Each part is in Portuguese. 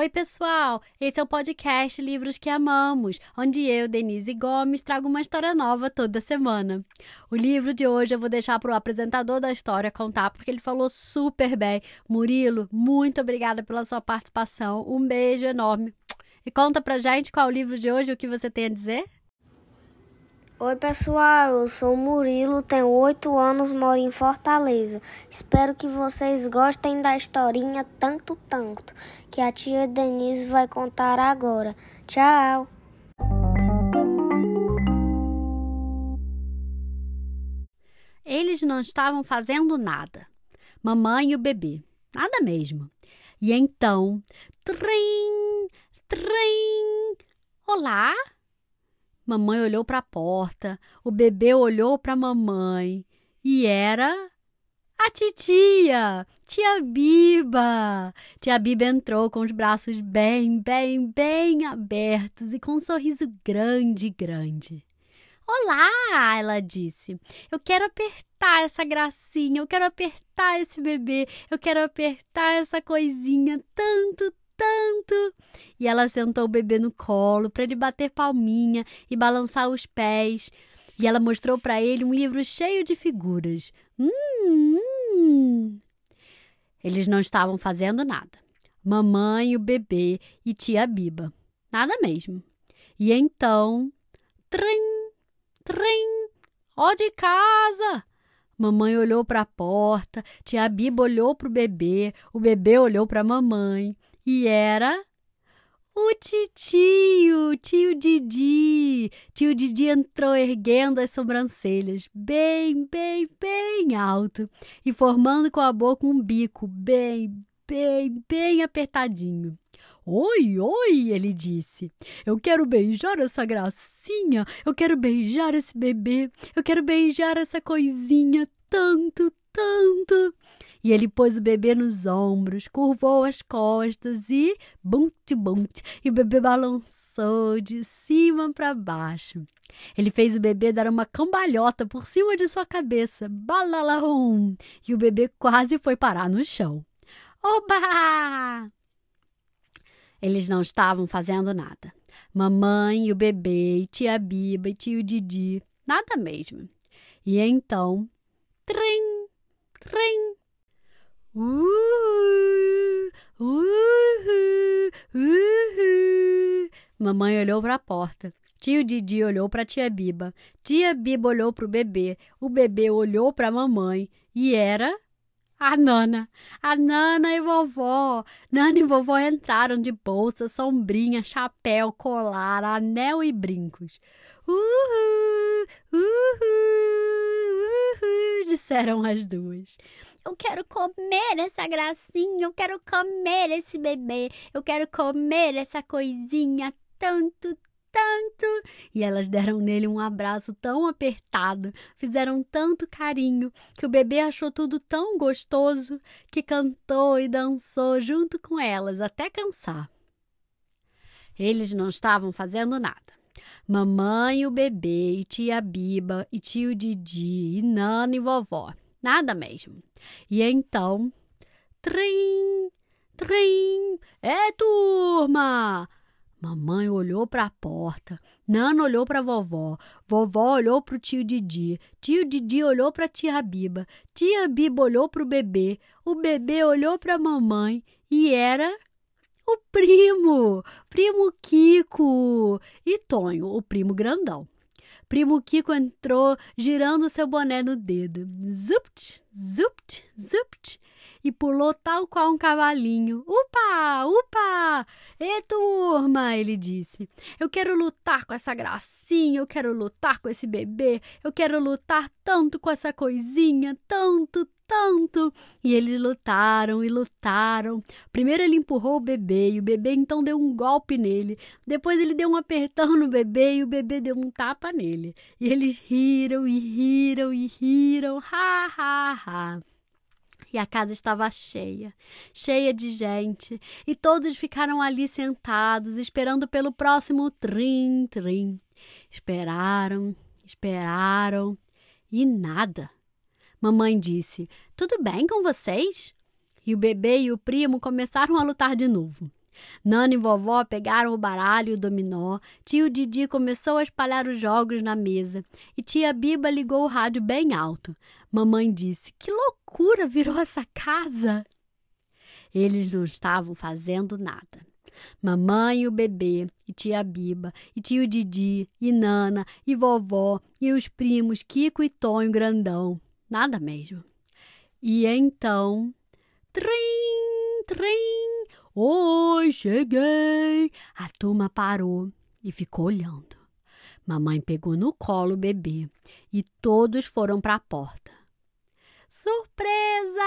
Oi, pessoal! Esse é o podcast Livros que Amamos, onde eu, Denise Gomes, trago uma história nova toda semana. O livro de hoje eu vou deixar para o apresentador da história contar, porque ele falou super bem. Murilo, muito obrigada pela sua participação. Um beijo enorme. E conta pra gente qual é o livro de hoje e o que você tem a dizer? Oi, pessoal. Eu sou Murilo, tenho oito anos, moro em Fortaleza. Espero que vocês gostem da historinha tanto, tanto, que a tia Denise vai contar agora. Tchau! Eles não estavam fazendo nada. Mamãe e o bebê. Nada mesmo. E então, trim, trim. Olá? Mamãe olhou para a porta, o bebê olhou para mamãe e era a titia, tia Biba. Tia Biba entrou com os braços bem, bem, bem abertos e com um sorriso grande, grande. Olá, ela disse. Eu quero apertar essa gracinha, eu quero apertar esse bebê, eu quero apertar essa coisinha tanto, tanto. E ela sentou o bebê no colo para ele bater palminha e balançar os pés. E ela mostrou para ele um livro cheio de figuras. Hum, hum. Eles não estavam fazendo nada. Mamãe, o bebê e tia Biba. Nada mesmo. E então, trim, trim, ó de casa! Mamãe olhou para a porta, tia Biba olhou para o bebê, o bebê olhou para a mamãe e era o titio, tio Didi. Tio Didi entrou erguendo as sobrancelhas bem, bem, bem alto e formando com a boca um bico bem, bem, bem apertadinho. Oi, oi, ele disse. Eu quero beijar essa gracinha, eu quero beijar esse bebê, eu quero beijar essa coisinha tanto, tanto. E ele pôs o bebê nos ombros, curvou as costas e bunt, bunt, e o bebê balançou de cima para baixo. Ele fez o bebê dar uma cambalhota por cima de sua cabeça, balalahum, e o bebê quase foi parar no chão. Oba! Eles não estavam fazendo nada. Mamãe, e o bebê, e tia Biba e tio Didi, nada mesmo. E então, trim, trim, Uhul, uhul, uhul. Mamãe olhou para a porta. Tio Didi olhou para tia Biba. Tia Biba olhou para o bebê. O bebê olhou para a mamãe. E era a Nana. A Nana e vovó. Nana e vovó entraram de bolsa, sombrinha, chapéu, colar, anel e brincos. Uhul, uhul, disseram as duas. Eu quero comer essa gracinha, eu quero comer esse bebê, eu quero comer essa coisinha tanto, tanto. E elas deram nele um abraço tão apertado, fizeram tanto carinho, que o bebê achou tudo tão gostoso que cantou e dançou junto com elas até cansar. Eles não estavam fazendo nada. Mamãe, o bebê, e tia Biba, e tio Didi, e Nana e vovó Nada mesmo. E então, trim, trim, é turma! Mamãe olhou para a porta, Nana olhou para vovó, vovó olhou para o tio Didi, tio Didi olhou para tia Biba, tia Biba olhou para o bebê, o bebê olhou para a mamãe e era o primo, primo Kiko e Tonho, o primo grandão. Primo Kiko entrou girando seu boné no dedo. Zupt, zupt, zupt. E pulou tal qual um cavalinho. Upa, upa! E turma, ele disse. Eu quero lutar com essa gracinha, eu quero lutar com esse bebê, eu quero lutar tanto com essa coisinha, tanto, tanto. E eles lutaram e lutaram. Primeiro ele empurrou o bebê e o bebê então deu um golpe nele. Depois ele deu um apertão no bebê e o bebê deu um tapa nele. E eles riram e riram e riram. Ha, ha, ha e a casa estava cheia, cheia de gente, e todos ficaram ali sentados, esperando pelo próximo trim-trim. Esperaram, esperaram, e nada. Mamãe disse: Tudo bem com vocês? E o bebê e o primo começaram a lutar de novo. Nana e vovó pegaram o baralho e o dominó, tio Didi começou a espalhar os jogos na mesa e tia Biba ligou o rádio bem alto. Mamãe disse: Que loucura virou essa casa! Eles não estavam fazendo nada. Mamãe e o bebê, e tia Biba, e tio Didi, e Nana, e vovó, e os primos Kiko e Tonho Grandão. Nada mesmo. E então. Trim, trim! Oi, cheguei! A turma parou e ficou olhando. Mamãe pegou no colo o bebê e todos foram para a porta. Surpresa!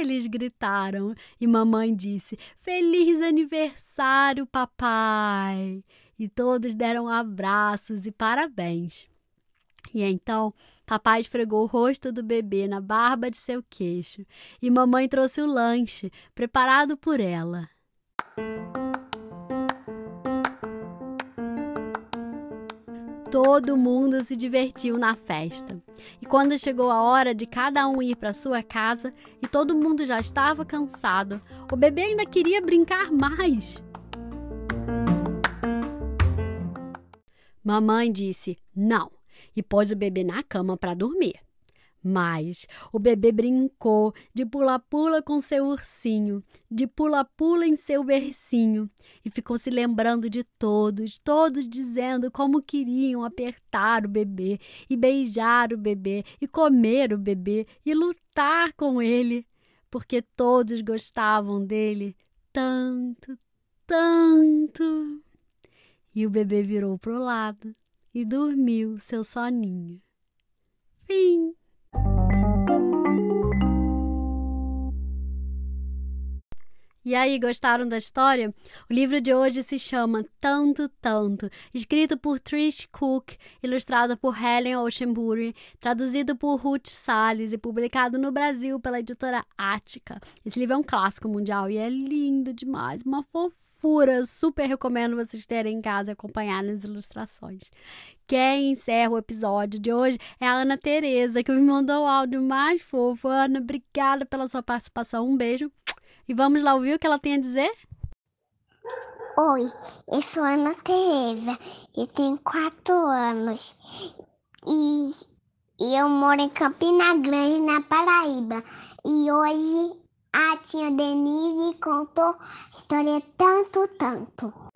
Eles gritaram e mamãe disse: Feliz aniversário, papai! E todos deram abraços e parabéns. E então, papai esfregou o rosto do bebê na barba de seu queixo e mamãe trouxe o lanche preparado por ela. Todo mundo se divertiu na festa. E quando chegou a hora de cada um ir para sua casa e todo mundo já estava cansado, o bebê ainda queria brincar mais. Mamãe disse: "Não", e pôs o bebê na cama para dormir. Mas o bebê brincou de pula-pula com seu ursinho, de pula-pula em seu bercinho, e ficou se lembrando de todos, todos dizendo como queriam apertar o bebê, e beijar o bebê, e comer o bebê, e lutar com ele, porque todos gostavam dele tanto, tanto. E o bebê virou pro lado e dormiu seu soninho. Fim. E aí, gostaram da história? O livro de hoje se chama Tanto Tanto, escrito por Trish Cook, ilustrado por Helen Oceanbury, traduzido por Ruth Salles e publicado no Brasil pela editora Ática. Esse livro é um clássico mundial e é lindo demais, uma fofura. Eu super recomendo vocês terem em casa e acompanharem as ilustrações. Quem encerra o episódio de hoje é a Ana Tereza, que me mandou o áudio mais fofo. Ana, obrigada pela sua participação. Um beijo. E vamos lá ouvir o que ela tem a dizer? Oi, eu sou Ana Tereza, eu tenho quatro anos e, e eu moro em Campina Grande, na Paraíba. E hoje a tia Denise contou história tanto, tanto.